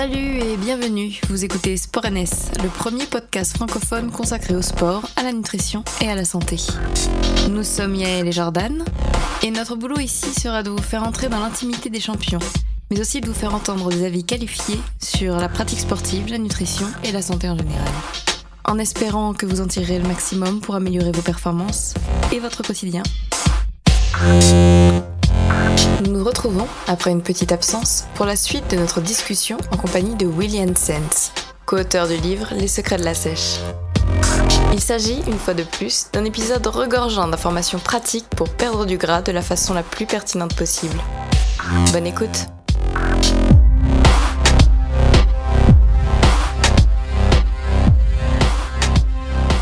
Salut et bienvenue, vous écoutez Sport NS, le premier podcast francophone consacré au sport, à la nutrition et à la santé. Nous sommes Yael et Jordan, et notre boulot ici sera de vous faire entrer dans l'intimité des champions, mais aussi de vous faire entendre des avis qualifiés sur la pratique sportive, la nutrition et la santé en général. En espérant que vous en tirerez le maximum pour améliorer vos performances et votre quotidien. Nous nous retrouvons, après une petite absence, pour la suite de notre discussion en compagnie de William Sands, co-auteur du livre Les secrets de la sèche. Il s'agit, une fois de plus, d'un épisode regorgeant d'informations pratiques pour perdre du gras de la façon la plus pertinente possible. Bonne écoute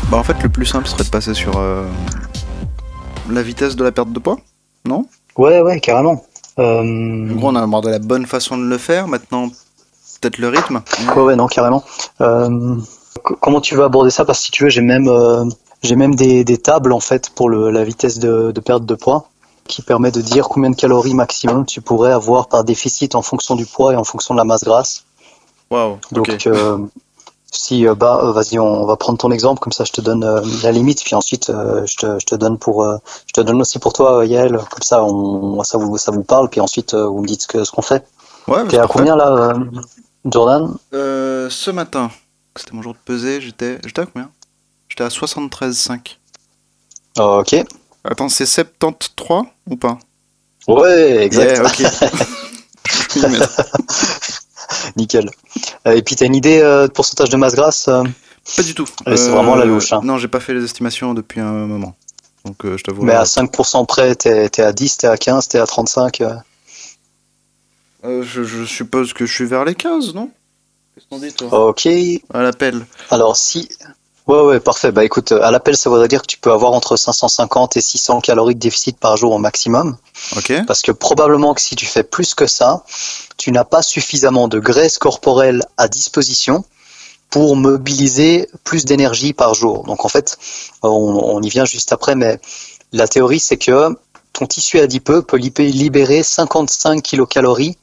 Bah en fait le plus simple serait de passer sur euh, la vitesse de la perte de poids, non? Ouais, ouais, carrément. Euh, En gros on a abordé la bonne façon de le faire, maintenant peut-être le rythme. Ouais, ouais, non, carrément. Euh, comment tu veux aborder ça? Parce que si tu veux, j'ai même, euh, j'ai même des, des tables en fait pour le, la vitesse de, de perte de poids qui permet de dire combien de calories maximum tu pourrais avoir par déficit en fonction du poids et en fonction de la masse grasse. Waouh, Donc, euh, si, euh, bah, euh, vas-y, on va prendre ton exemple, comme ça je te donne euh, la limite, puis ensuite je, te, je te donne pour, je te donne aussi pour toi, Yael, comme ça, on, ça vous, ça vous parle, puis ensuite vous me dites ce que, ce qu'on fait. Ouais, T'es à combien là, Jordan? Euh, Ce matin, c'était mon jour de pesée, j'étais j'étais à combien? J'étais à 73,5. Ok. Attends, c'est 73 ou pas? Ouais, exact. Yeah. Nickel. Euh, et puis t'as une idée euh, de pourcentage de masse grasse euh Pas du tout. C'est vraiment la louche, hein. Non, j'ai pas fait les estimations depuis un moment. Donc je t'avoue. Mais à 5% près, t'es t'es à 10, t'es à 15, t'es à 35. euh. euh, je, je suppose que je suis vers les 15, non? Qu'est-ce qu'on dit toi? Ok. À l'appel. Alors si... Ouais, ouais, parfait. Bah écoute, euh, à l'appel, ça voudrait dire que tu peux avoir entre 550 et 600 calories de déficit par jour au maximum. Parce que probablement que si tu fais plus que ça, tu n'as pas suffisamment de graisse corporelle à disposition pour mobiliser plus d'énergie par jour. Donc en fait, on, on y vient juste après, mais la théorie c'est que ton tissu adipeux peut libé- libérer 55 kilocalories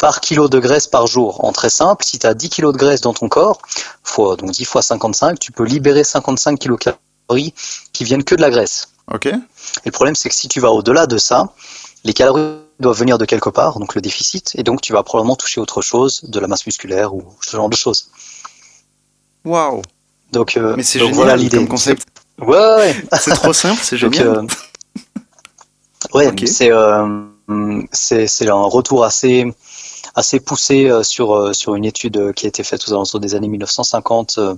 par kilo de graisse par jour. En très simple, si tu as 10 kilos de graisse dans ton corps, fois, donc 10 fois 55, tu peux libérer 55 kilocalories qui viennent que de la graisse. Ok. Et le problème, c'est que si tu vas au-delà de ça, les calories doivent venir de quelque part, donc le déficit, et donc tu vas probablement toucher autre chose, de la masse musculaire ou ce genre de choses. Waouh. Donc, euh, Mais c'est donc génial voilà l'idée. comme concept. Ouais, ouais. C'est trop simple, c'est Donc, génial. euh, ouais, c'est euh, c'est c'est un retour assez assez poussé euh, sur euh, sur une étude euh, qui a été faite aux alentours des années 1950 euh,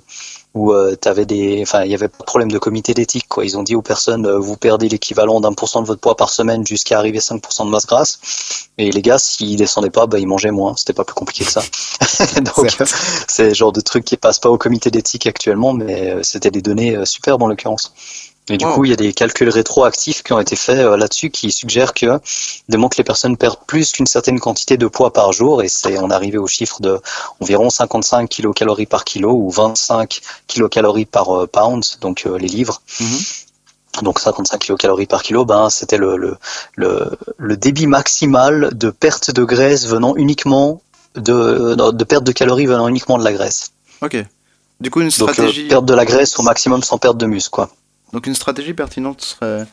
où euh, des enfin il y avait pas de problème de comité d'éthique quoi. Ils ont dit aux personnes euh, vous perdez l'équivalent d'un pour cent de votre poids par semaine jusqu'à arriver à 5% de masse grasse. Et les gars s'ils descendaient pas bah ils mangeaient moins. C'était pas plus compliqué que ça. Donc c'est le genre de truc qui passe pas au comité d'éthique actuellement mais euh, c'était des données euh, superbes en l'occurrence et du Wow. coup, il y a des calculs rétroactifs qui ont été faits euh, là-dessus qui suggèrent que démontrent que les personnes perdent plus qu'une certaine quantité de poids par jour et c'est on arrivé au chiffre de environ 55 kilocalories par kilo ou 25 kilocalories par euh, pound, donc euh, les livres. Mhm. Donc 55 kilocalories par kilo, ben c'était le, le, le, le débit maximal de perte de graisse venant uniquement de, de perte de calories venant uniquement de la graisse. Ok. Du coup, une Donc euh, stratégie. perte de la graisse au maximum sans perte de muscle, quoi. Donc une stratégie pertinente serait.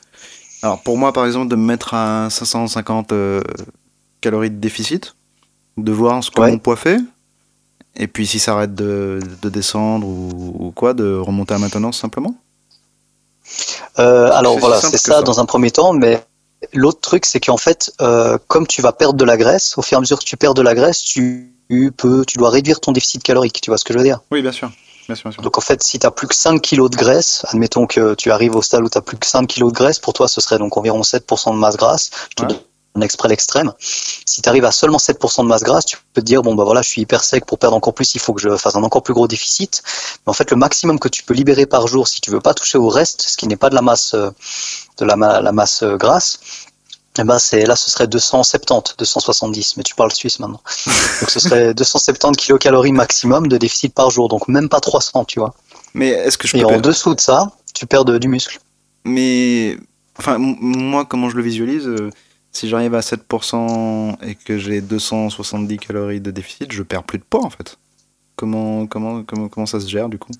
Alors pour moi, par exemple, de me mettre à 550 euh, calories de déficit, de voir ce que Ouais. mon poids fait, et puis si ça arrête de, de descendre ou, ou quoi, de remonter à maintenance simplement. Euh, alors voilà, c'est ça, ça. dans un premier temps, mais l'autre truc, c'est qu'en fait, euh, comme tu vas perdre de la graisse, au fur et à mesure que tu perds de la graisse, tu peux, tu dois réduire ton déficit calorique. Tu vois ce que je veux dire? Oui, bien sûr. Bien sûr, bien sûr. Donc en fait, si tu as plus que 5 kilos de graisse, admettons que tu arrives au stade où tu as plus que 5 kilos de graisse, pour toi, ce serait donc environ 7% de masse grasse. Je te Ouais. donne exprès l'extrême. Si tu arrives à seulement 7% de masse grasse, tu peux te dire, bon bah voilà, je suis hyper sec, pour perdre encore plus, il faut que je fasse un encore plus gros déficit. Mais en fait, le maximum que tu peux libérer par jour, si tu veux pas toucher au reste, ce qui n'est pas de la masse, euh, de la masse euh, grasse, eh ben c'est là ce serait 270, 270, mais tu parles suisse maintenant. Donc ce serait 270 kilocalories maximum de déficit par jour, donc même pas 300, tu vois. Mais est-ce que je Et en perdre- dessous de ça, tu perds de- du muscle. Mais. Enfin, moi, comment je le visualise, euh, si j'arrive à 7% et que j'ai 270 calories de déficit, je perds plus de poids en fait. Comment, comment, comment, comment ça se gère du coup?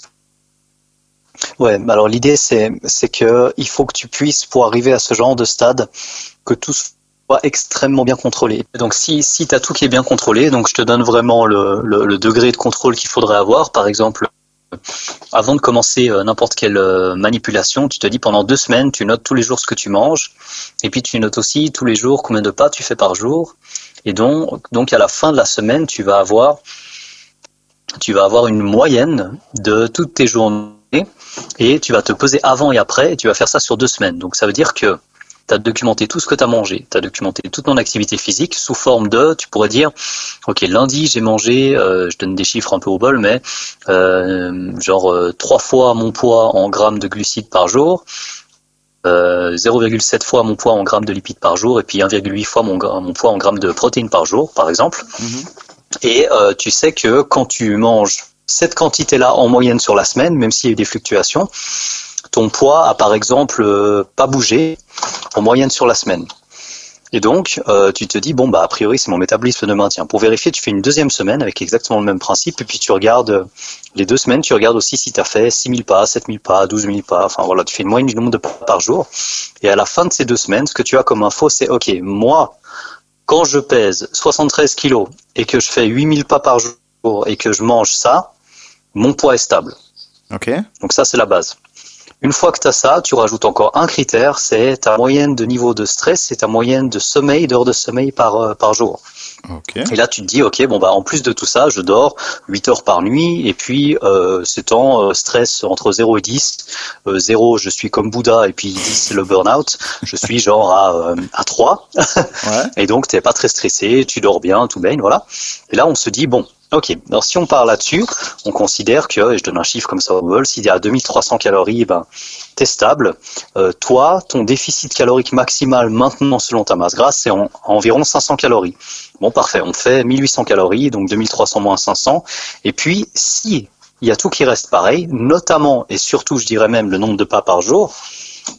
Ouais, alors l'idée c'est c'est que il faut que tu puisses pour arriver à ce genre de stade que tout soit extrêmement bien contrôlé. Donc si si tu as tout qui est bien contrôlé, donc je te donne vraiment le, le, degré de contrôle qu'il faudrait avoir. Par exemple, avant de commencer euh, n'importe quelle euh, manipulation, tu te dis pendant deux semaines, tu notes tous les jours ce que tu manges, et puis tu notes aussi tous les jours combien de pas tu fais par jour. Et donc, donc à la fin de la semaine, tu vas avoir, tu vas avoir une moyenne de toutes tes journées et tu vas te peser avant et après et tu vas faire ça sur deux semaines. Donc ça veut dire que tu as documenté tout ce que tu as mangé, tu as documenté toute ton activité physique sous forme de, tu pourrais dire, ok, lundi j'ai mangé, euh, je donne des chiffres un peu au bol, mais euh, genre euh, trois fois mon poids en grammes de glucides par jour, 0,7 fois mon poids en grammes de lipides par jour, et puis 1,8 fois mon, mon, poids en grammes de protéines par jour, par exemple. Mm-hmm. Et tu sais que quand tu manges cette quantité-là en moyenne sur la semaine, même s'il y a eu des fluctuations, ton poids a par exemple euh, pas bougé en moyenne sur la semaine. Et donc, euh, tu te dis, bon, bah, a priori, c'est mon métabolisme de maintien. Pour vérifier, tu fais une deuxième semaine avec exactement le même principe, et puis tu regardes les deux semaines, tu regardes aussi si tu as fait 6000 pas, 7000 pas, 12000 pas, enfin voilà, tu fais une moyenne du nombre de pas par jour. Et à la fin de ces deux semaines, ce que tu as comme info, c'est, ok, moi, quand je pèse 73 kilos et que je fais 8000 pas par jour et que je mange ça, mon poids est stable. Ok. Donc ça, c'est la base. Une fois que tu as ça, tu rajoutes encore un critère, c'est ta moyenne de niveau de stress, c'est ta moyenne de sommeil, d'heures de sommeil par, euh, par jour. Okay. Et là, tu te dis, ok, bon bah en plus de tout ça, je dors 8 heures par nuit, et puis euh, c'est en euh, stress entre 0 et 10. 0, je suis comme Bouddha, et puis 10, c'est le burn-out. Je suis genre à, à 3. ouais. Et donc, tu pas très stressé, tu dors bien, tout baigne, voilà. Et là, on se dit, bon, Ok, alors si on part là-dessus, on considère que, et je donne un chiffre comme ça au vol, s'il y a 2300 calories, ben, t'es stable. Euh, toi, ton déficit calorique maximal maintenant selon ta masse grasse, c'est environ 500 calories. Bon, parfait, on fait 1800 calories, donc 2300 moins 500. Et puis, si il y a tout qui reste pareil, notamment et surtout, je dirais même le nombre de pas par jour,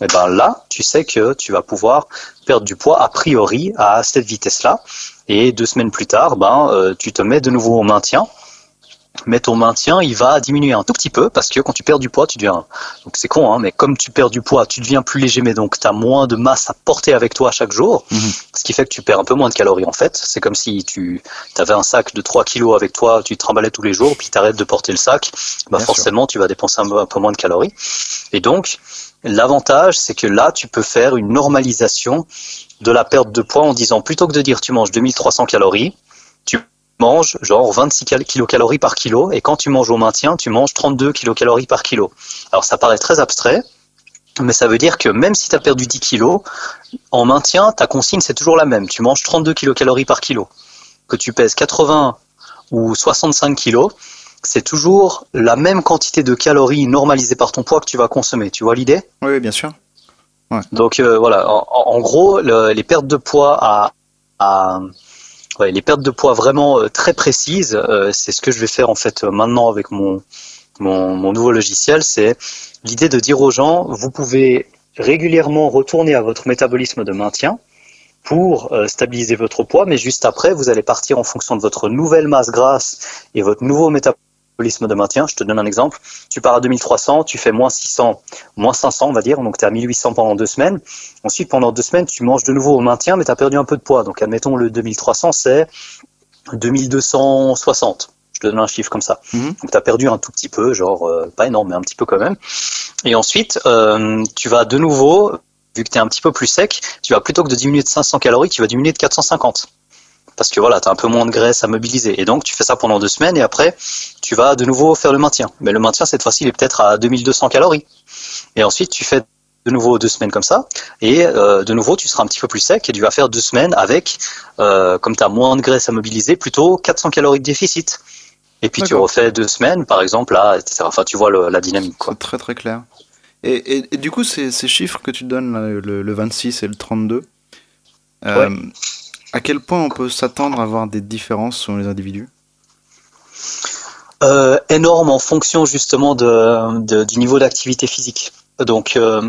eh ben là, tu sais que tu vas pouvoir perdre du poids a priori à cette vitesse-là. Et deux semaines plus tard, ben, euh, tu te mets de nouveau au maintien. Mais ton maintien, il va diminuer un tout petit peu parce que quand tu perds du poids, tu deviens. Donc c'est con, hein, mais comme tu perds du poids, tu deviens plus léger, mais donc tu as moins de masse à porter avec toi chaque jour. Mhm. Ce qui fait que tu perds un peu moins de calories en fait. C'est comme si tu avais un sac de 3 kilos avec toi, tu te trimballais tous les jours, puis tu arrêtes de porter le sac. Bah forcément, tu vas dépenser un peu moins de calories. Et donc, L'avantage, c'est que là, tu peux faire une normalisation de la perte de poids en disant plutôt que de dire tu manges 2300 calories, tu manges genre 26 kilocalories par kilo et quand tu manges au maintien, tu manges 32 kilocalories par kilo. Alors ça paraît très abstrait, mais ça veut dire que même si tu as perdu 10 kilos, en maintien, ta consigne c'est toujours la même. Tu manges 32 kilocalories par kilo. Que tu pèses 80 ou 65 kilos, c'est toujours la même quantité de calories normalisées par ton poids que tu vas consommer. Tu vois l'idée? Oui, bien sûr. Donc euh, voilà, en, gros, les pertes de poids à, les pertes de poids vraiment euh, très précises, euh, c'est ce que je vais faire en fait maintenant avec mon, mon nouveau logiciel. C'est l'idée de dire aux gens, vous pouvez régulièrement retourner à votre métabolisme de maintien pour stabiliser votre poids, mais juste après, vous allez partir en fonction de votre nouvelle masse grasse et votre nouveau métabolisme de maintien. Je te donne un exemple. Tu pars à 2300, tu fais moins 600, moins 500, on va dire. Donc, tu es à 1800 pendant deux semaines. Ensuite, pendant deux semaines, tu manges de nouveau au maintien, mais tu as perdu un peu de poids. Donc, admettons, le 2300, c'est 2260. Je te donne un chiffre comme ça. Mhm. Donc, tu as perdu un tout petit peu, genre, euh, pas énorme, mais un petit peu quand même. Et ensuite, euh, tu vas de nouveau, vu que tu es un petit peu plus sec, tu vas plutôt que de diminuer de 500 calories, tu vas diminuer de 450 parce que voilà, tu as un peu moins de graisse à mobiliser. Et donc, tu fais ça pendant deux semaines et après, tu vas de nouveau faire le maintien. Mais le maintien, cette fois-ci, il est peut-être à 2200 calories. Et ensuite, tu fais de nouveau deux semaines comme ça. Et euh, de nouveau, tu seras un petit peu plus sec et tu vas faire deux semaines avec, euh, comme tu as moins de graisse à mobiliser, plutôt 400 calories de déficit. Et puis tu refais deux semaines, par exemple, là, etc. Enfin, tu vois la dynamique. Quoi. Très très clair. Et, et, du coup, ces, ces, chiffres que tu donnes, le, le, 26 et le 32, euh, à quel point on peut s'attendre à avoir des différences selon les individus? Euh, Énorme en fonction justement de, du niveau d'activité physique. Donc, euh,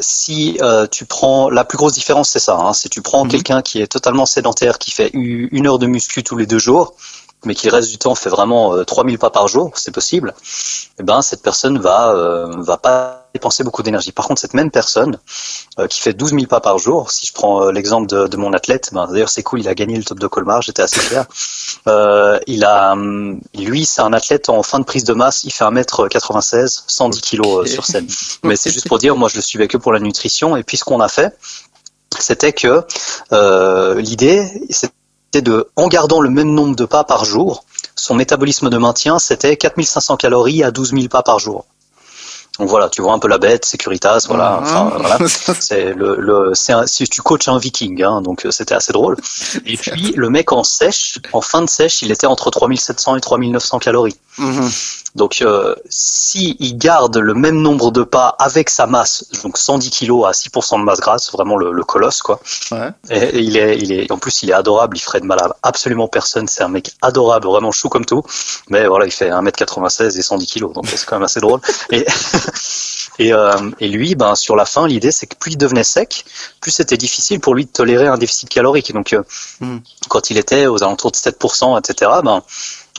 si euh, tu prends la plus grosse différence, c'est ça. Hein, si tu prends Mhm. quelqu'un qui est totalement sédentaire, qui fait une heure de muscu tous les deux jours, mais qui le reste du temps fait vraiment euh, 3000 pas par jour, c'est possible. Eh ben cette personne va euh, va pas dépenser beaucoup d'énergie. Par contre, cette même personne euh, qui fait 12 000 pas par jour, si je prends euh, l'exemple de, de mon athlète, ben, d'ailleurs c'est cool, il a gagné le top de Colmar, j'étais assez fier. Euh, il a, hum, lui, c'est un athlète en fin de prise de masse, il fait 1m96, 110 kg Ok. sur scène. Mais c'est juste pour dire, moi je le suivais que pour la nutrition, et puis ce qu'on a fait, c'était que euh, l'idée, c'était de, en gardant le même nombre de pas par jour, son métabolisme de maintien, c'était 4500 calories à 12 000 pas par jour. Donc voilà, tu vois un peu la bête, Securitas, voilà. Enfin, voilà. C'est le, le c'est un, si tu coaches un viking, hein, donc euh, c'était assez drôle. Et puis le mec en sèche, en fin de sèche, il était entre 3700 et 3900 calories. Mhm. Donc euh, si il garde le même nombre de pas avec sa masse, donc 110 kilos à 6% de masse grasse, vraiment le, le colosse quoi. Ouais. Et, et il est, il est, en plus il est adorable, il ferait de mal à absolument personne. C'est un mec adorable, vraiment chou comme tout. Mais voilà, il fait 1m96 et 110 kilos, donc c'est quand même assez drôle. Et, et, euh, et lui, ben sur la fin, l'idée c'est que plus il devenait sec, plus c'était difficile pour lui de tolérer un déficit calorique. Et donc euh, Mm. quand il était aux alentours de 7%, etc. Ben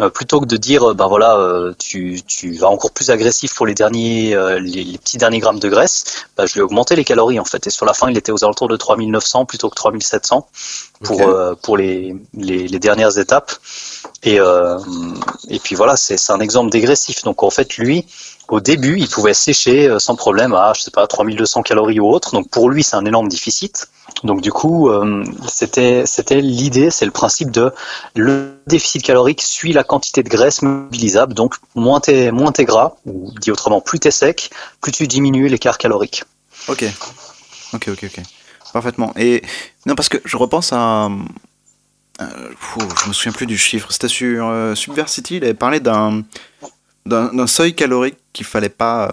plutôt que de dire ben voilà euh, tu, tu vas encore plus agressif pour les derniers euh, les, les petits derniers grammes de graisse ben, je lui ai augmenté les calories en fait et sur la fin il était aux alentours de 3900 plutôt que 3700 pour euh, pour les, les les dernières étapes et euh, et puis voilà c'est c'est un exemple dégressif donc en fait lui au début, il pouvait sécher euh, sans problème à, je sais pas, 3200 calories ou autre. Donc pour lui, c'est un énorme déficit. Donc du coup, euh, c'était l'idée, c'est le principe de le déficit calorique suit la quantité de graisse mobilisable. Donc moins t'es moins t'es gras, ou dit autrement, plus t'es sec, plus tu diminues l'écart calorique. Ok. Ok, ok, ok. Parfaitement. Et non, parce que je repense à. euh, je me souviens plus du chiffre. C'était sur euh, Subversity, il avait parlé d'un d'un seuil calorique qu'il fallait pas.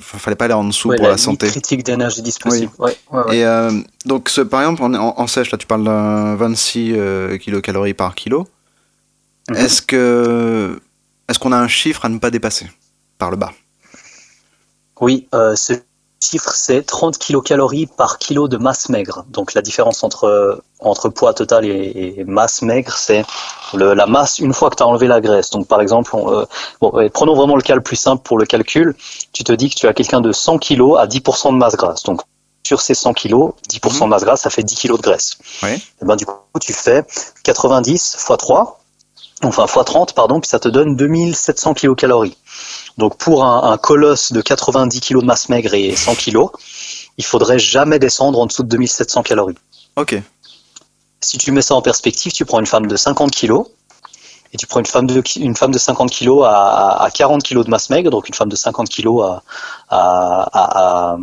Fallait pas aller en dessous Ouais, pour la, santé. critique d'énergie disponible. Ouais, ouais, ouais. Et euh, donc, ce- par exemple, en, en- en sèche, là, tu parles d'un 26 euh, kilocalories par kilo. Mhm. Est-ce que est-ce qu'on a un chiffre à ne pas dépasser par le bas? Oui, euh, ce chiffre, c'est 30 kilocalories par kilo de masse maigre. Donc la différence entre, entre poids total et, et masse maigre, c'est la masse une fois que tu as enlevé la graisse. Donc par exemple, on, euh, bon, prenons vraiment le cas le plus simple pour le calcul. Tu te dis que tu as quelqu'un de 100 kilos à 10% de masse grasse. Donc sur ces 100 kilos, 10% de masse grasse, ça fait 10 kilos de graisse. Ouais. Et ben, du coup, tu fais 90 x 3, enfin x 30, pardon, puis ça te donne 2700 kilocalories. Donc pour un, un colosse de 90 kg de masse maigre et 100 kg, il faudrait jamais descendre en dessous de 2700 calories. Ok. Si tu mets ça en perspective, tu prends une femme de 50 kg et tu prends une femme de, une femme de 50 kg à, à, à 40 kg de masse maigre, donc une femme de 50 kg à, à, à,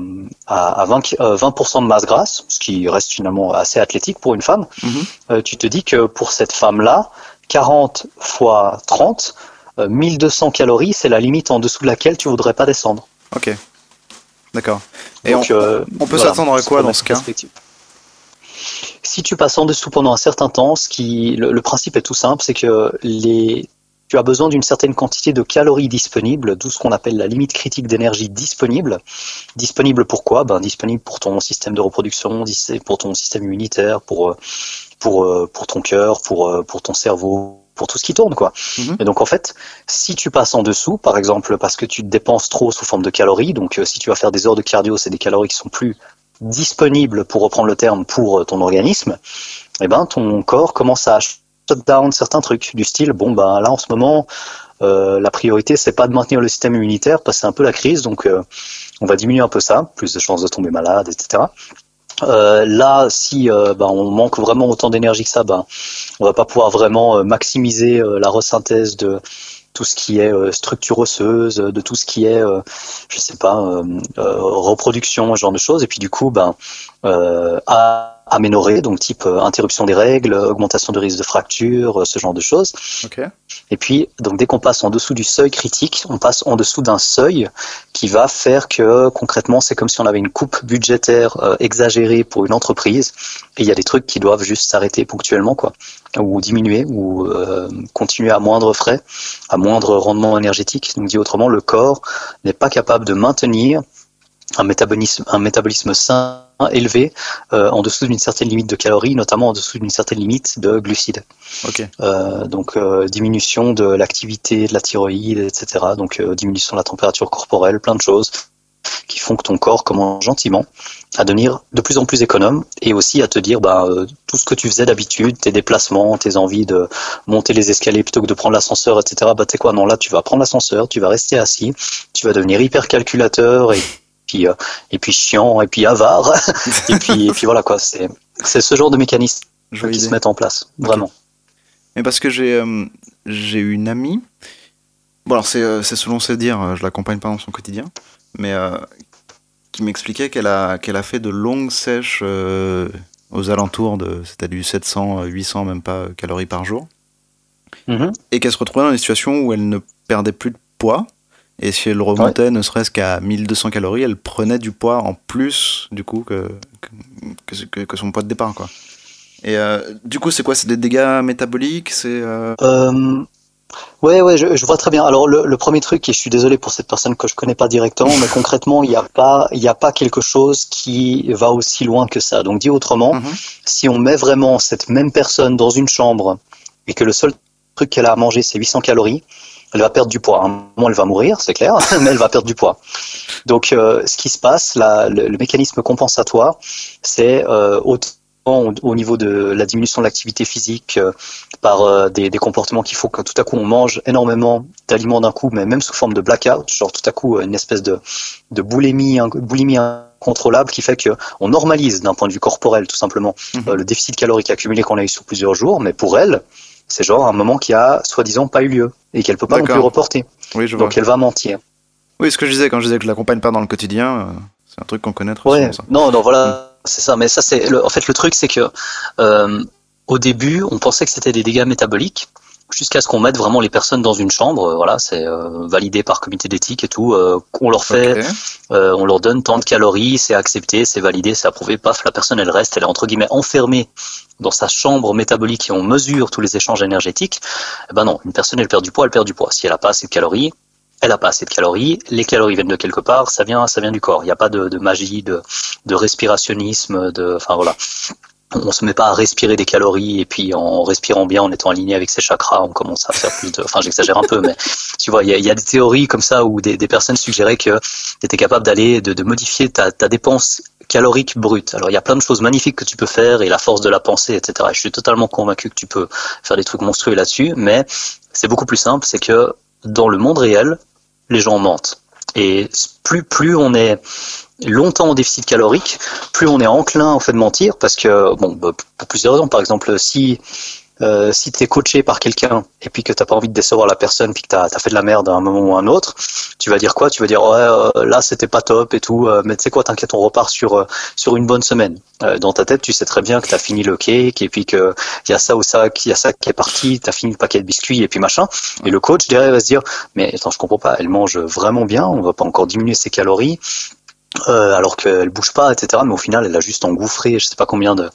à, à 20, ki- euh, 20% de masse grasse, ce qui reste finalement assez athlétique pour une femme. Mhm. Euh, tu te dis que pour cette femme-là, 40 fois 30, euh, 1200 calories, c'est la limite en dessous de laquelle tu voudrais pas descendre. Ok. D'accord. Et Donc, on, euh, on peut voilà, s'attendre à quoi dans ce cas. Si tu passes en dessous pendant un certain temps, ce qui, le, le principe est tout simple, c'est que les, tu as besoin d'une certaine quantité de calories disponibles, d'où ce qu'on appelle la limite critique d'énergie disponible. Disponible pourquoi ben, Disponible pour ton système de reproduction, pour ton système immunitaire, pour, euh, pour, euh, pour ton cœur, pour, euh, pour ton cerveau, pour tout ce qui tourne. quoi. Mhm. Et donc en fait, si tu passes en dessous, par exemple parce que tu te dépenses trop sous forme de calories, donc euh, si tu vas faire des heures de cardio, c'est des calories qui sont plus disponibles, pour reprendre le terme, pour ton organisme, eh ben ton corps commence à shut down certains trucs du style bon ben là en ce moment euh, la priorité c'est pas de maintenir le système immunitaire parce que c'est un peu la crise donc euh, on va diminuer un peu ça plus de chances de tomber malade etc euh, là si euh, ben, on manque vraiment autant d'énergie que ça ben on va pas pouvoir vraiment euh, maximiser euh, la resynthèse de tout ce qui est euh, structure osseuse, de tout ce qui est, euh, je sais pas, reproduction, ce genre de choses. Et puis du coup, euh, à aménorrhée, donc type euh, interruption des règles, augmentation de risque de fracture, euh, ce genre de choses. Ok. Et puis, donc dès qu'on passe en dessous du seuil critique, on passe en dessous d'un seuil qui va faire que concrètement, c'est comme si on avait une coupe budgétaire euh, exagérée pour une entreprise. Et il y a des trucs qui doivent juste s'arrêter ponctuellement, quoi, ou diminuer, ou euh, continuer à moindre frais, à moindre rendement énergétique. Donc dit autrement, le corps n'est pas capable de maintenir un métabolisme, un métabolisme sain élevé euh, en dessous d'une certaine limite de calories, notamment en dessous d'une certaine limite de glucides. Ok. Euh, donc euh, diminution de l'activité de la thyroïde, etc. Donc euh, diminution de la température corporelle, plein de choses qui font que ton corps commence gentiment à devenir de plus en plus économe et aussi à te dire bah, euh, tout ce que tu faisais d'habitude, tes déplacements, tes envies de monter les escaliers plutôt que de prendre l'ascenseur, etc. Bah tu sais quoi, non là tu vas prendre l'ascenseur, tu vas rester assis, tu vas devenir hyper calculateur et puis euh, et puis chiant et puis avare et puis et puis voilà quoi c'est c'est ce genre de mécanismes Jolie qui se mettent en place vraiment Mais parce que j'ai euh, j'ai une amie. Bon, alors c'est euh, c'est selon ses dires, euh, je l'accompagne pas dans son quotidien, mais euh, qui m'expliquait qu'elle a, qu'elle a fait de longues sèches euh, aux alentours de. C'était du 700, euh, 800, même pas calories par jour. Mhm. Et qu'elle se retrouvait dans des situations où elle ne perdait plus de poids. Et si elle remontait ne serait-ce qu'à 1200 calories, elle prenait du poids en plus, du coup, que, que, que, que son poids de départ, quoi. Et euh, du coup, c'est quoi? C'est des dégâts métaboliques? C'est. euh, Euh, ouais, ouais, je, je vois très bien. Alors, le, le premier truc, et je suis désolé pour cette personne que je connais pas directement, mais concrètement, il n'y a pas, il a pas quelque chose qui va aussi loin que ça. Donc, dit autrement, Mhm. si on met vraiment cette même personne dans une chambre et que le seul truc qu'elle a à manger, c'est 800 calories, elle va perdre du poids. À un moment, elle va mourir, c'est clair, mais elle va perdre du poids. Donc, euh, ce qui se passe, le, le mécanisme compensatoire, c'est euh, autant au, au niveau de la diminution de l'activité physique euh, par des, des comportements qu'il faut que tout à coup on mange énormément d'aliments d'un coup, mais même sous forme de blackout, genre tout à coup une espèce de, de boulimie, boulimie incontrôlable qui fait que on normalise d'un point de vue corporel tout simplement euh, le déficit calorique accumulé qu'on a eu sur plusieurs jours, mais pour elle, c'est genre un moment qui a soi-disant pas eu lieu et qu'elle peut pas non plus reporter. Oui, je vois. Donc elle va mentir. Oui, ce que je disais quand je disais que je l'accompagne pas dans le quotidien, euh, c'est un truc qu'on connaît Ouais. souvent, ça. Non, non, voilà, c'est ça. Mais ça, c'est le- en fait le truc, c'est que euh, au début, on pensait que c'était des dégâts métaboliques. Jusqu'à ce qu'on mette vraiment les personnes dans une chambre, euh, voilà, c'est euh, validé par comité d'éthique et tout. euh, on leur fait, euh, on leur donne tant de calories, c'est accepté, c'est validé, c'est approuvé. Paf, la personne elle reste, elle est entre guillemets enfermée dans sa chambre métabolique et on mesure tous les échanges énergétiques. Eh ben non, une personne elle perd du poids, elle perd du poids. Si elle a pas assez de calories, elle a pas assez de calories. Les calories viennent de quelque part, ça vient, ça vient du corps. Il n'y a pas de, de magie, de, de respirationnisme, de, enfin voilà. On se met pas à respirer des calories et puis en respirant bien, en étant aligné avec ses chakras, on commence à faire plus de. Enfin, j'exagère un peu, mais tu vois, il y a, des théories comme ça où des, personnes suggéraient que tu étais capable d'aller de, de modifier ta, ta dépense calorique brute. Alors il y a plein de choses magnifiques que tu peux faire et la force de la pensée, etc. Je suis totalement convaincu que tu peux faire des trucs monstrueux là-dessus, mais c'est beaucoup plus simple, c'est que dans le monde réel, les gens mentent. Et plus plus on est longtemps en déficit calorique, plus on est enclin en fait de mentir, parce que bon, bah, pour plusieurs raisons. Par exemple, si euh, si tu es coaché par quelqu'un et puis que t'as pas envie de décevoir la personne puis que t'as as fait de la merde à un moment ou à un autre, tu vas dire quoi? Tu vas dire ouais euh, là c'était pas top et tout, euh, mais tu sais quoi T'inquiète, on repart sur euh, sur une bonne semaine. Euh, dans ta tête, tu sais très bien que t'as fini le cake et puis que il y a ça ou ça, qu'il y a ça qui est parti, t'as fini le paquet de biscuits et puis machin. Et le coach derrière va se dire mais attends je comprends pas, elle mange vraiment bien, on va pas encore diminuer ses calories. Euh, alors qu'elle bouge pas, etc. Mais au final, elle a juste engouffré, je sais pas combien de,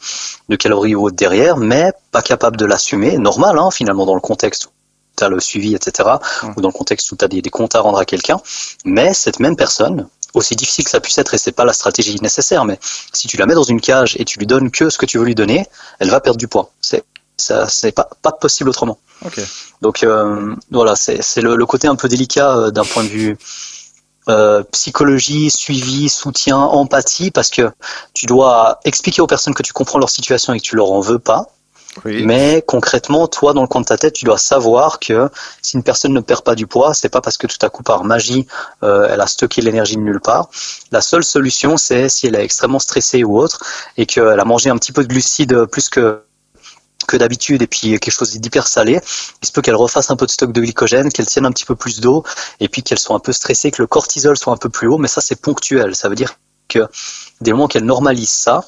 de calories ou autres derrière, mais pas capable de l'assumer. Normal, hein, finalement, dans le contexte où tu as le suivi, etc. Ouais. Ou dans le contexte où tu as des, des comptes à rendre à quelqu'un. Mais cette même personne, aussi difficile que ça puisse être, et c'est pas la stratégie nécessaire, mais si tu la mets dans une cage et tu lui donnes que ce que tu veux lui donner, elle va perdre du poids. C'est ça, c'est pas, pas possible autrement. Ok. Donc euh, voilà, c'est c'est le, le côté un peu délicat euh, d'un point de vue euh, psychologie, suivi, soutien, empathie, parce que tu dois expliquer aux personnes que tu comprends leur situation et que tu leur en veux pas. Oui. Mais concrètement, toi, dans le coin de ta tête, tu dois savoir que si une personne ne perd pas du poids, c'est pas parce que tout à coup, par magie, euh, elle a stocké l'énergie de nulle part. La seule solution, c'est si elle est extrêmement stressée ou autre, et qu'elle a mangé un petit peu de glucides plus que que d'habitude et puis quelque chose d'hyper salé, il se peut qu'elle refasse un peu de stock de glycogène, qu'elle tienne un petit peu plus d'eau et puis qu'elle soit un peu stressée, que le cortisol soit un peu plus haut, mais ça c'est ponctuel, ça veut dire que dès le moment qu'elle normalise ça,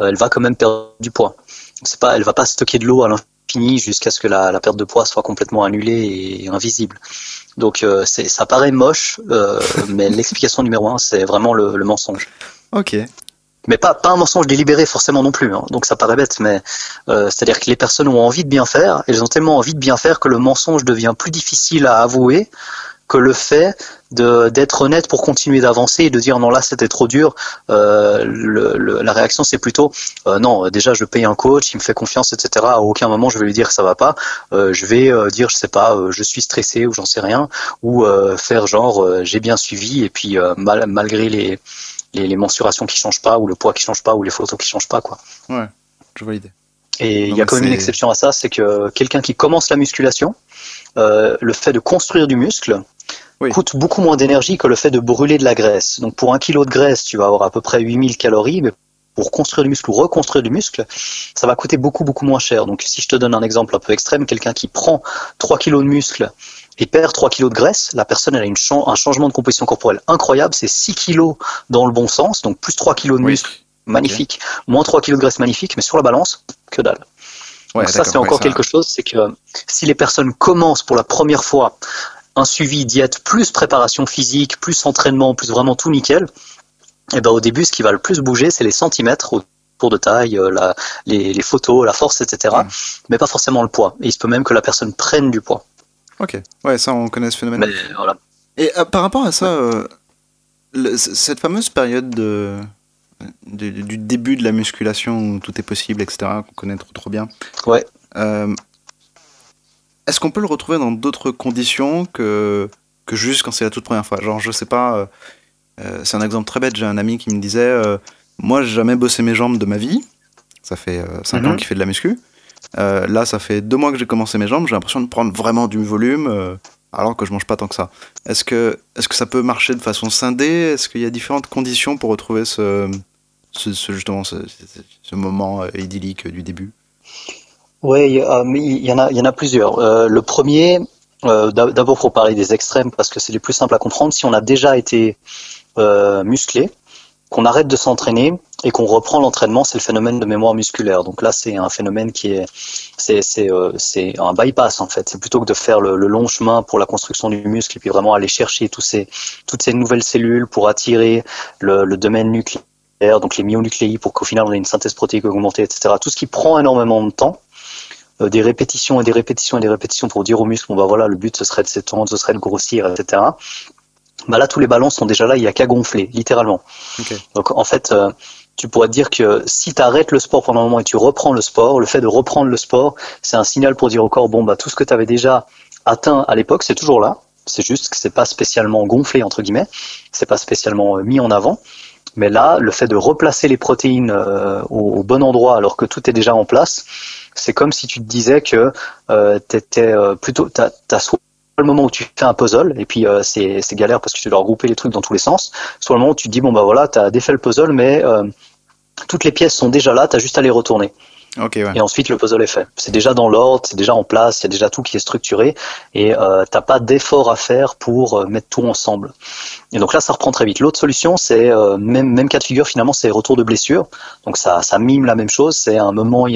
euh, elle va quand même perdre du poids. C'est pas, elle va pas stocker de l'eau à l'infini jusqu'à ce que la, perte de poids soit complètement annulée et invisible. Donc euh, ça paraît moche, euh, mais l'explication numéro un, c'est vraiment le mensonge. Ok. Mais pas, pas un mensonge délibéré forcément non plus. hein. Donc ça paraît bête, mais euh, c'est-à-dire que les personnes ont envie de bien faire, elles ont tellement envie de bien faire que le mensonge devient plus difficile à avouer que le fait d'être honnête pour continuer d'avancer et de dire non là c'était trop dur. Euh, la réaction c'est plutôt euh, non déjà je paye un coach, il me fait confiance etc. À aucun moment je vais lui dire ça va pas. Euh, je vais dire je sais pas je suis stressé ou j'en sais rien ou faire genre j'ai bien suivi et puis mal, malgré les, les, les mensurations qui changent pas ou le poids qui change pas ou les photos qui changent pas quoi. Ouais, je vois l'idée. Et il y a quand même une exception à ça, c'est que quelqu'un qui commence la musculation, euh, le fait de construire du muscle coûte beaucoup moins d'énergie que le fait de brûler de la graisse. Donc pour un kilo de graisse, tu vas avoir à peu près 8000 calories, mais pour construire du muscle ou reconstruire du muscle, ça va coûter beaucoup beaucoup moins cher. Donc si je te donne un exemple un peu extrême, quelqu'un qui prend 3 kilos de muscle et perd 3 kilos de graisse, la personne elle a une un changement de composition corporelle incroyable, c'est 6 kilos dans le bon sens, donc plus 3 kilos de muscle magnifique, moins 3 kilos de graisse magnifique, mais sur la balance, que dalle. Ouais, ça, c'est encore quelque chose, c'est que si les personnes commencent pour la première fois un suivi diète plus préparation physique, plus entraînement, plus vraiment tout nickel, et eh ben au début, ce qui va le plus bouger, c'est les centimètres autour de taille, euh, la, les, photos, la force, etc. Mais pas forcément le poids. Et il se peut même que la personne prenne du poids. Ok, ouais, ça on connaît ce phénomène. voilà. Et euh, par rapport à ça, euh, cette fameuse période de, du début de la musculation où tout est possible, etc., qu'on connaît trop, trop bien. Ouais. Euh, est-ce qu'on peut le retrouver dans d'autres conditions que, que juste quand c'est la toute première fois? Genre, je sais pas, c'est un exemple très bête, j'ai un ami qui me disait Moi, j'ai jamais bossé mes jambes de ma vie. Ça fait 5 ans mhm. qu'il fait de la muscu. Là, ça fait 2 mois que j'ai commencé mes jambes. J'ai l'impression de prendre vraiment du volume alors que je mange pas tant que ça. Est-ce que, est que ça peut marcher de façon scindée? Est-ce qu'il y a différentes conditions pour retrouver ce, ce, justement ce, moment euh, idyllique du début? Oui, il y, en a, il y en a plusieurs. Euh, le premier, euh, d'abord pour parler des extrêmes parce que c'est les plus simples à comprendre. Si on a déjà été musclé, qu'on arrête de s'entraîner et qu'on reprend l'entraînement, c'est le phénomène de mémoire musculaire. Donc là, c'est un phénomène qui est, c'est, c'est, euh, c'est un bypass en fait. C'est plutôt que de faire le, long chemin pour la construction du muscle et puis vraiment aller chercher tous ces, toutes ces nouvelles cellules pour attirer le, le domaine nucléaire donc les myonucléi pour qu'au final on ait une synthèse protéique augmentée, etc. Tout ce qui prend énormément de temps, euh, des répétitions et des répétitions et des répétitions pour dire au muscle, bon bah voilà, le but ce serait de s'étendre, ce serait de grossir, etc. Bah là, tous les ballons sont déjà là, il n'y a qu'à gonfler, littéralement. Donc en fait, euh, tu pourrais dire que si tu arrêtes le sport pendant un moment et tu reprends le sport, le fait de reprendre le sport, c'est un signal pour dire au corps, bon bah tout ce que tu avais déjà atteint à l'époque, c'est toujours là. C'est juste que c'est pas spécialement gonflé entre guillemets, c'est pas spécialement euh, mis en avant. Mais là, le fait de replacer les protéines euh, au, bon endroit alors que tout est déjà en place, c'est comme si tu te disais que euh, tu étais euh, plutôt, tu as, soit le moment où tu fais un puzzle, et puis euh, c'est galère parce que tu dois regrouper les trucs dans tous les sens, soit le moment où tu te dis, bon bah voilà, tu as défait le puzzle, mais toutes les pièces sont déjà là, tu as juste à les retourner. Et ensuite, le puzzle est fait. C'est déjà dans l'ordre, c'est déjà en place, il y a déjà tout qui est structuré et euh, t'as pas d'effort à faire pour euh, mettre tout ensemble. Et donc là, ça reprend très vite. L'autre solution, c'est euh, même même cas de figure finalement, c'est retour de blessure. Donc ça ça mime la même chose. C'est un moment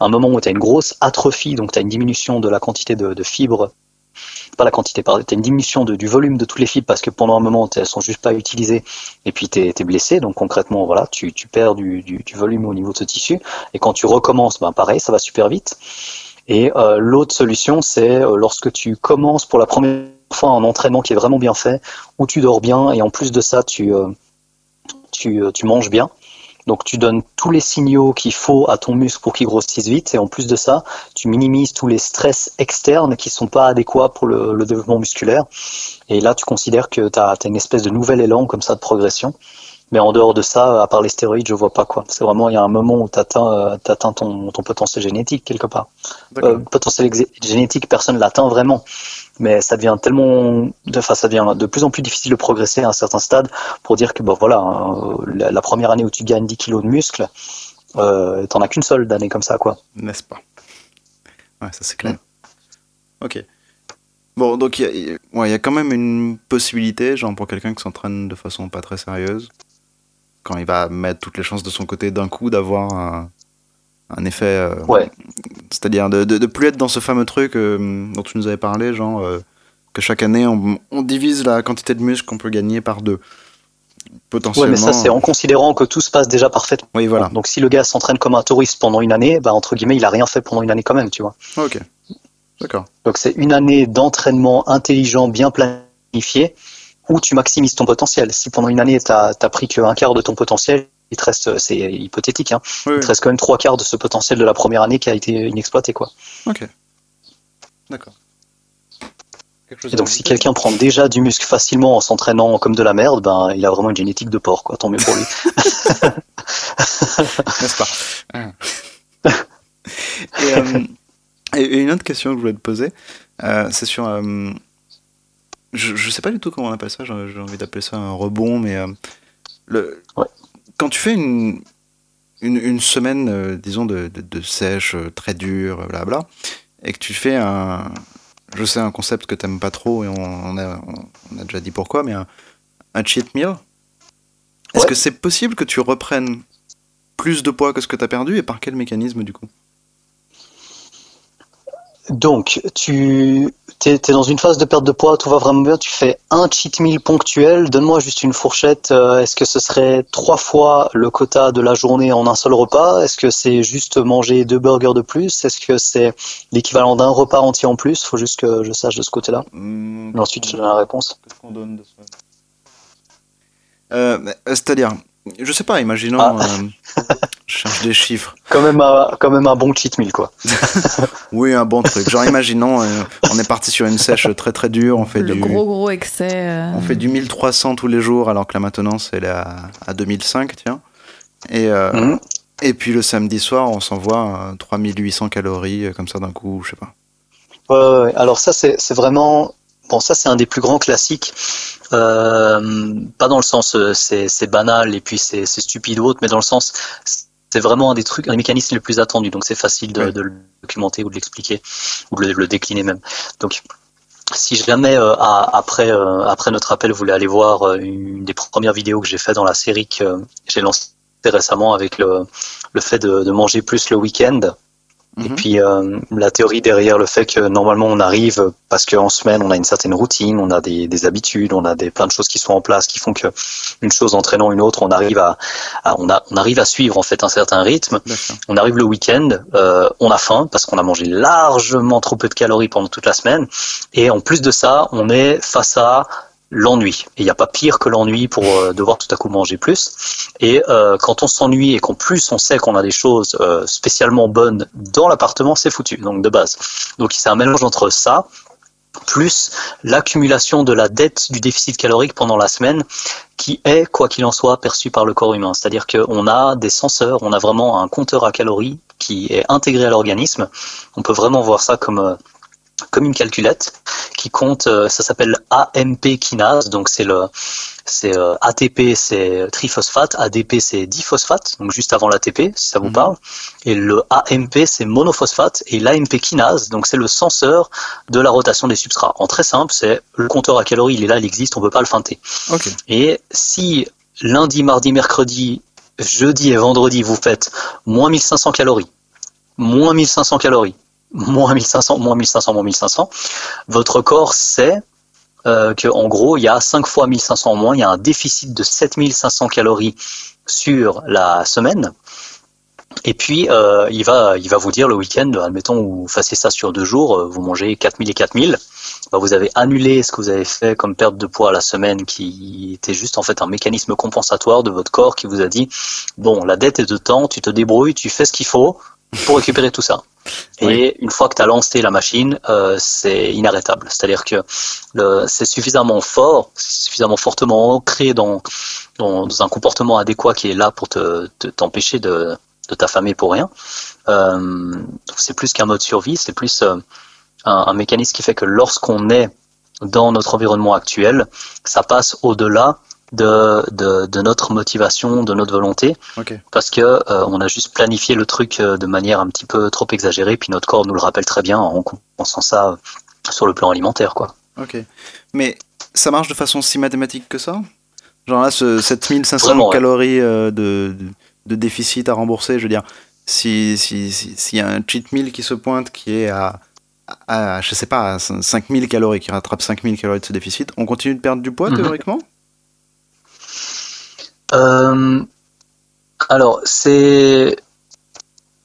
un moment où tu as une grosse atrophie, donc tu as une diminution de la quantité de, de fibres pas la quantité, pardon, tu as une diminution du volume de tous les fibres parce que pendant un moment, elles sont juste pas utilisées et puis tu es, blessé. Donc concrètement, voilà, tu, perds du, volume au niveau de ce tissu. Et quand tu recommences, ben pareil, ça va super vite. Et euh, l'autre solution, c'est euh, lorsque tu commences pour la première fois un entraînement qui est vraiment bien fait, où tu dors bien et en plus de ça, tu, euh, manges bien. Donc tu donnes tous les signaux qu'il faut à ton muscle pour qu'il grossisse vite et en plus de ça, tu minimises tous les stress externes qui sont pas adéquats pour le, développement musculaire. Et là, tu considères que tu as, une espèce de nouvel élan comme ça de progression. Mais en dehors de ça, à part les stéroïdes, je vois pas quoi. C'est vraiment, il y a un moment où tu atteins, euh, atteins ton, ton, potentiel génétique quelque part. Euh, potentiel génétique, personne l'atteint vraiment. Mais ça devient tellement, enfin, ça devient de plus en plus difficile de progresser à un certain stade pour dire que, bon, voilà, hein, la, première année où tu gagnes 10 kilos de muscle, euh, t'en as qu'une seule d'année comme ça, quoi. N'est-ce pas? Ouais, ça c'est clair. Ok. Bon, donc il y, y, a quand même une possibilité, genre pour quelqu'un qui s'entraîne de façon pas très sérieuse, quand il va mettre toutes les chances de son côté d'un coup, d'avoir un, effet. Euh, ouais. C'est-à-dire de, de, plus être dans ce fameux truc euh, dont tu nous avais parlé, genre euh, que chaque année on, divise la quantité de muscles qu'on peut gagner par deux. Potentiellement. Ouais, mais ça c'est en considérant que tout se passe déjà parfaitement. Oui, voilà. Donc si le gars s'entraîne comme un touriste pendant une année, bah entre guillemets, il a rien fait pendant une année quand même, tu vois. Ok. D'accord. Donc c'est une année d'entraînement intelligent, bien planifié où tu maximises ton potentiel. Si pendant une année, tu n'as pris qu'un quart de ton potentiel, il te reste, c'est hypothétique, hein, il te reste quand même trois quarts de ce potentiel de la première année qui a été inexploité. Quoi. Ok. D'accord. Et donc si quelqu'un prend déjà du muscle facilement en s'entraînant comme de la merde, ben il a vraiment une génétique de porc, quoi. Tant mieux pour lui. N'est-ce pas? Euh, et, une autre question que je voulais te poser, euh, c'est sur. Euh, je, ne sais pas du tout comment on appelle ça. J'ai envie d'appeler ça un rebond, mais le. Quand tu fais une, une, semaine, disons, de, de, sèche très dure, blabla, et que tu fais un, je sais un concept que t'aimes pas trop et on, a, on, a, déjà dit pourquoi, mais un, cheat meal. Est-ce que c'est possible que tu reprennes plus de poids que ce que tu as perdu et par quel mécanisme du coup? Donc, tu es, dans une phase de perte de poids, tout va vraiment bien, tu fais un cheat meal ponctuel, donne-moi juste une fourchette, euh, est-ce que ce serait trois fois le quota de la journée en un seul repas? Est-ce que c'est juste manger deux burgers de plus? Est-ce que c'est l'équivalent d'un repas entier en plus? Il faut juste que je sache de ce côté-là. Mmh, ensuite, je donne la réponse. Qu'est-ce qu'on donne de ça euh, C'est-à-dire, je sais pas, imaginons. Ah. Euh, je cherche des chiffres. Quand même un, quand même un bon cheat meal, quoi. oui, un bon truc. Genre, imaginons, euh, on est parti sur une sèche très très dure. On fait Le du, gros gros excès. Euh. On fait du 1300 tous les jours, alors que la maintenance, elle est à, à 2005, tiens. Et, mhm. et puis le samedi soir, on s'envoie 3800 calories, comme ça d'un coup, je sais pas. Ouais, alors ça, c'est vraiment Bon, ça c'est un des plus grands classiques, euh, pas dans le sens euh, c'est banal et puis c'est stupide ou autre, mais dans le sens c'est vraiment un des trucs, un des mécanismes les plus attendus. Donc c'est facile de, le documenter ou de l'expliquer ou de le, décliner même. Donc si jamais euh, après après notre appel vous voulez aller voir une des premières vidéos que j'ai fait dans la série que j'ai lancée récemment avec le, le fait de, de manger plus le week-end et mhm. puis euh, la théorie derrière le fait que normalement on arrive parce qu'en semaine on a une certaine routine, on a des, des, habitudes, on a des plein de choses qui sont en place qui font que une chose entraînant une autre, on arrive à, on, a, on arrive à suivre en fait un certain rythme. On arrive le week-end, euh, on a faim parce qu'on a mangé largement trop peu de calories pendant toute la semaine et en plus de ça, on est face à l'ennui. Et il n'y a pas pire que l'ennui pour euh, devoir tout à coup manger plus. Et euh, quand on s'ennuie et qu'en plus on sait qu'on a des choses euh, spécialement bonnes dans l'appartement, c'est foutu, donc de base. Donc c'est un mélange entre ça, plus l'accumulation de la dette du déficit calorique pendant la semaine, qui est, quoi qu'il en soit, perçu par le corps humain. C'est-à-dire qu'on a des senseurs, on a vraiment un compteur à calories qui est intégré à l'organisme. On peut vraiment voir ça comme comme une calculette qui compte, euh, ça s'appelle AMP kinase, donc c'est le c'est euh, ATP c'est triphosphate, ADP c'est diphosphate, donc juste avant l'ATP si ça vous mhm. parle, et le AMP c'est monophosphate et l'AMP kinase, donc c'est le senseur de la rotation des substrats. En très simple, c'est le compteur à calories, il est là, il existe, on peut pas le feinter. Et si lundi, mardi, mercredi, jeudi et vendredi vous faites moins 1500 calories, moins 1500 calories, moins 1500, moins 1500, moins 1500, votre corps sait euh, qu'en gros, il y a 5 fois 1500 en moins, il y a un déficit de 7500 calories sur la semaine. Et puis, euh, il, va, il va vous dire le week-end, admettons, vous fassiez ça sur deux jours, euh, vous mangez 4000 et 4000, bah, vous avez annulé ce que vous avez fait comme perte de poids la semaine, qui était juste en fait un mécanisme compensatoire de votre corps qui vous a dit, bon, la dette est de temps, tu te débrouilles, tu fais ce qu'il faut pour récupérer tout ça. Et une fois que tu as lancé la machine, euh, c'est inarrêtable. C'est-à-dire que c'est suffisamment fort, suffisamment fortement ancré dans, dans, un comportement adéquat qui est là pour te t'empêcher de, de t'affamer pour rien. Euh, c'est plus qu'un mode survie, c'est plus euh, un, un, mécanisme qui fait que lorsqu'on est dans notre environnement actuel, ça passe au-delà de, de, de, notre motivation, de notre volonté, parce que euh, on a juste planifié le truc euh, de manière un petit peu trop exagérée, puis notre corps nous le rappelle très bien en pensant ça sur le plan alimentaire, quoi. Ok, mais ça marche de façon si mathématique que ça? Genre là, ce 7500 calories euh, de, de, déficit à rembourser, je veux dire, s'il si, si, y a un cheat meal qui se pointe qui est à, à je sais pas, 5000 calories, qui rattrape 5000 calories de ce déficit, on continue de perdre du poids mhm. théoriquement? Euh, alors, c'est.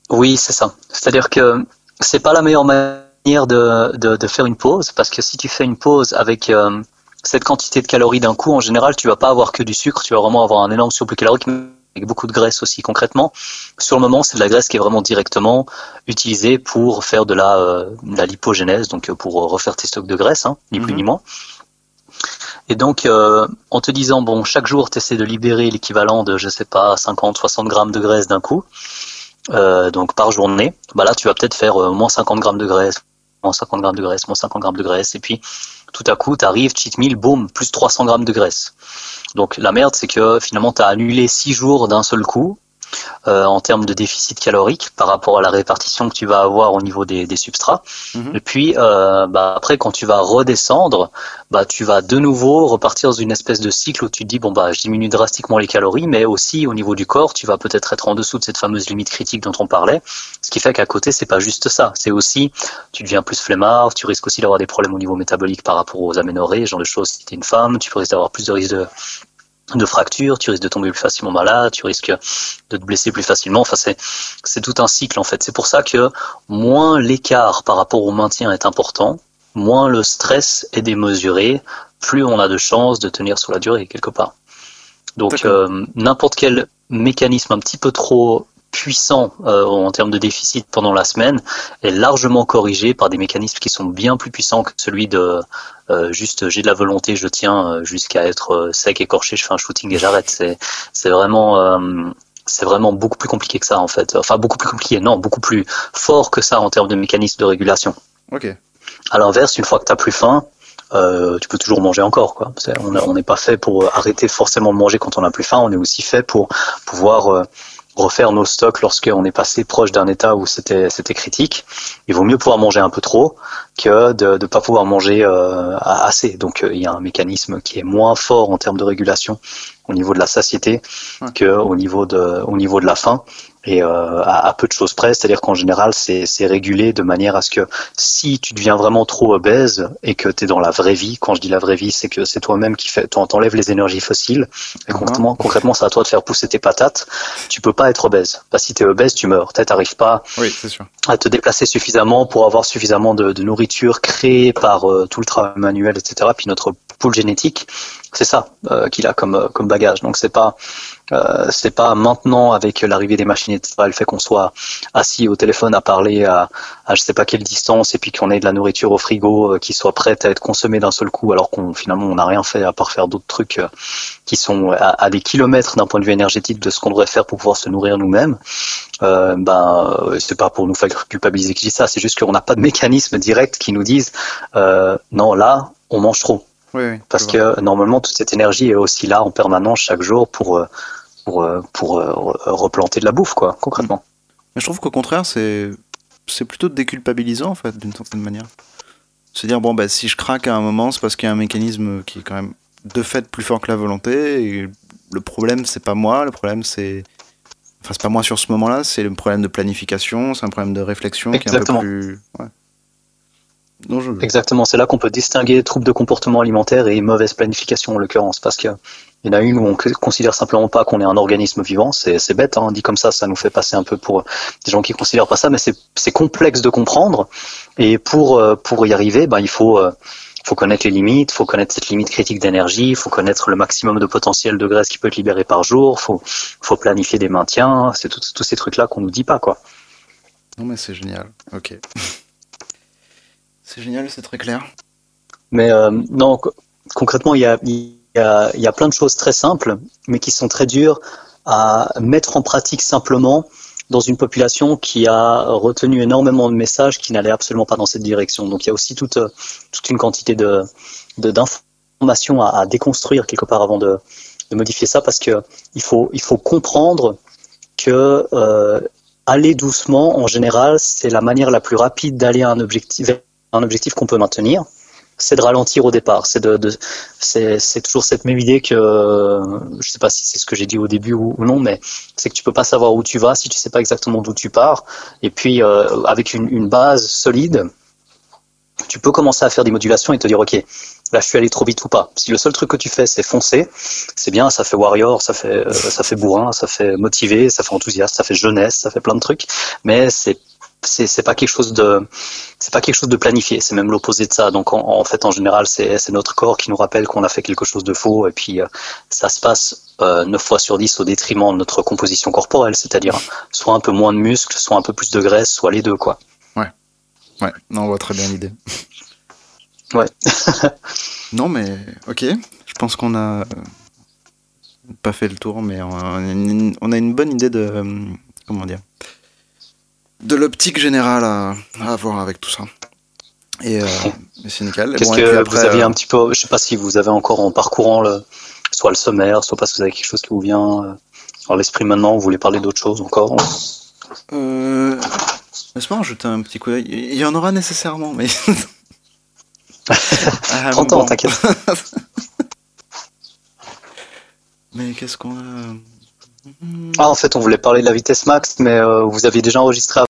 Oui, c'est ça. C'est-à-dire que c'est pas la meilleure manière de, de, faire une pause, parce que si tu fais une pause avec cette quantité de calories d'un coup, en général, tu vas pas avoir que du sucre, tu vas vraiment avoir un énorme surplus calorique avec beaucoup de graisse aussi. Concrètement, sur le moment, c'est de la graisse qui est vraiment directement utilisée pour faire de la, euh, la lipogénèse, donc pour refaire tes stocks de graisse, hein, ni plus mhm. ni moins. Et donc, euh, en te disant, bon, chaque jour, tu essaies de libérer l'équivalent de, je sais pas, 50, 60 grammes de graisse d'un coup, euh, donc par journée, bah là, tu vas peut-être faire euh, moins 50 grammes de graisse, moins 50 grammes de graisse, moins 50 grammes de graisse, et puis tout à coup, tu arrives, cheat meal, boum, plus 300 grammes de graisse. Donc la merde, c'est que finalement, tu as annulé 6 jours d'un seul coup, euh, en termes de déficit calorique par rapport à la répartition que tu vas avoir au niveau des, substrats. Mhm. Et puis euh, bah, après, quand tu vas redescendre, bah, tu vas de nouveau repartir dans une espèce de cycle où tu te dis bon bah je diminue drastiquement les calories, mais aussi au niveau du corps, tu vas peut-être être en dessous de cette fameuse limite critique dont on parlait. Ce qui fait qu'à côté, c'est pas juste ça. C'est aussi tu deviens plus flemmard, tu risques aussi d'avoir des problèmes au niveau métabolique par rapport aux aménorrhées, ce genre de choses. Si tu es une femme, tu risques d'avoir plus de risques de de fractures, tu risques de tomber plus facilement malade, tu risques de te blesser plus facilement. Enfin, c'est, c'est tout un cycle en fait. C'est pour ça que moins l'écart par rapport au maintien est important, moins le stress est démesuré, plus on a de chances de tenir sur la durée quelque part. Donc euh, n'importe quel mécanisme un petit peu trop puissant euh, en termes de déficit pendant la semaine est largement corrigé par des mécanismes qui sont bien plus puissants que celui de euh, juste j'ai de la volonté, je tiens euh, jusqu'à être sec, écorché, je fais un shooting et j'arrête. C'est c'est vraiment c'est vraiment beaucoup plus compliqué que ça en fait. Enfin beaucoup plus compliqué, non, beaucoup plus fort que ça en termes de mécanismes de régulation. Ok. À l'inverse, une fois que tu as plus faim, euh, tu peux toujours manger encore. Quoi. on n'est pas fait pour arrêter forcément de manger quand on a plus faim, on est aussi fait pour pouvoir refaire nos stocks lorsqu'on est passé proche d'un état où c'était c'était critique. Il vaut mieux pouvoir manger un peu trop que de ne pas pouvoir manger euh, assez. Donc euh, il y a un mécanisme qui est moins fort en termes de régulation au niveau de la satiété que au niveau de au niveau de la faim et euh, à, peu de choses près, c'est-à-dire qu'en général, c'est régulé de manière à ce que si tu deviens vraiment trop obèse et que tu es dans la vraie vie, quand je dis la vraie vie, c'est que c'est toi-même qui fait, t'enlèves les énergies fossiles, et concrètement, concrètement c'est à toi de faire pousser tes patates, tu peux pas être obèse. Que si tu es obèse, tu meurs. Tu n'arrives pas à te déplacer suffisamment pour avoir suffisamment de, de nourriture créée par euh, tout le travail manuel, etc. Puis notre pool génétique, c'est ça euh, qu'il a comme, comme bagage. Donc c'est pas euh, c'est pas maintenant avec l'arrivée des machines etc. Le fait qu'on soit assis au téléphone à parler à, à je sais pas quelle distance et puis qu'on ait de la nourriture au frigo euh, qui soit prête à être consommée d'un seul coup alors qu'on finalement on n'a rien fait à part faire d'autres trucs euh, qui sont à, des kilomètres d'un point de vue énergétique de ce qu'on devrait faire pour pouvoir se nourrir nous-mêmes. Euh, ben c'est pas pour nous faire culpabiliser qui dit ça, c'est juste qu'on n'a pas de mécanisme direct qui nous dise non là on mange trop. Parce que normalement toute cette énergie est aussi là en permanence chaque jour pour pour, euh, pour euh, replanter de la bouffe, quoi, concrètement. Mais je trouve qu'au contraire, c'est c'est plutôt déculpabilisant, en fait, d'une certaine manière. Se dire, bon, bah, si je craque à un moment, c'est parce qu'il y a un mécanisme qui est quand même de fait plus fort que la volonté. Et le problème, c'est pas moi, le problème, c'est. Enfin, c'est pas moi sur ce moment-là, c'est le problème de planification, c'est un problème de réflexion qui est un peu plus. Exactement, c'est là qu'on peut distinguer troubles de comportement alimentaire et mauvaise planification en l'occurrence, parce qu'il y en a une où on considère simplement pas qu'on est un organisme vivant, c'est bête, hein, dit comme ça, ça nous fait passer un peu pour des gens qui considèrent pas ça, mais c'est complexe de comprendre, et pour, euh, pour y arriver, ben, il faut, euh, faut connaître les limites, faut connaître cette limite critique d'énergie, faut connaître le maximum de potentiel de graisse qui peut être libéré par jour, faut, faut planifier des maintiens, c'est tous ces trucs-là qu'on nous dit pas, quoi. Non mais c'est génial, ok. C'est génial, c'est très clair. Mais euh, non, concrètement, il y a, y, a, y a plein de choses très simples, mais qui sont très dures à mettre en pratique simplement dans une population qui a retenu énormément de messages qui n'allaient absolument pas dans cette direction. Donc il y a aussi toute, toute une quantité de, d'informations à, déconstruire quelque part avant de, de modifier ça, parce que il faut, il faut comprendre que euh, aller doucement, en général, c'est la manière la plus rapide d'aller à un objectif, un objectif qu'on peut maintenir, c'est de ralentir au départ. C'est de, c'est toujours cette même idée que je sais pas si c'est ce que j'ai dit au début ou, non, mais c'est que tu peux pas savoir où tu vas si tu sais pas exactement d'où tu pars. Et puis euh, avec une, une, base solide, tu peux commencer à faire des modulations et te dire ok, là je suis allé trop vite ou pas. Si le seul truc que tu fais c'est foncer, c'est bien, ça fait warrior, ça fait euh, ça fait bourrin, ça fait motivé, ça fait enthousiaste, ça fait jeunesse, ça fait plein de trucs, mais c'est c'est pas quelque chose de c'est pas quelque chose de planifié, c'est même l'opposé de ça. Donc en, fait en général c'est notre corps qui nous rappelle qu'on a fait quelque chose de faux et puis euh, ça se passe euh, 9 fois sur 10 au détriment de notre composition corporelle, c'est-à-dire soit un peu moins de muscles, soit un peu plus de graisse, soit les deux quoi. Ouais. Ouais, non, on voit très bien l'idée. Ouais. non mais OK, je pense qu'on a pas fait le tour mais on a une, on a une bonne idée de euh, comment dire de l'optique générale à, avoir avec tout ça. Et, euh, c'est nickel. Qu'est-ce que vous aviez euh, un petit peu, je sais pas si vous avez encore en parcourant le, soit le sommaire, soit parce que vous avez quelque chose qui vous vient euh, à l'esprit maintenant, vous voulez parler d'autre chose encore? Euh, Laisse-moi jeter un petit coup d'œil. Il y en aura nécessairement, mais. ah, ans, t'inquiète. mais qu'est-ce qu'on a? Ah, en fait, on voulait parler de la vitesse max, mais euh, vous aviez déjà enregistré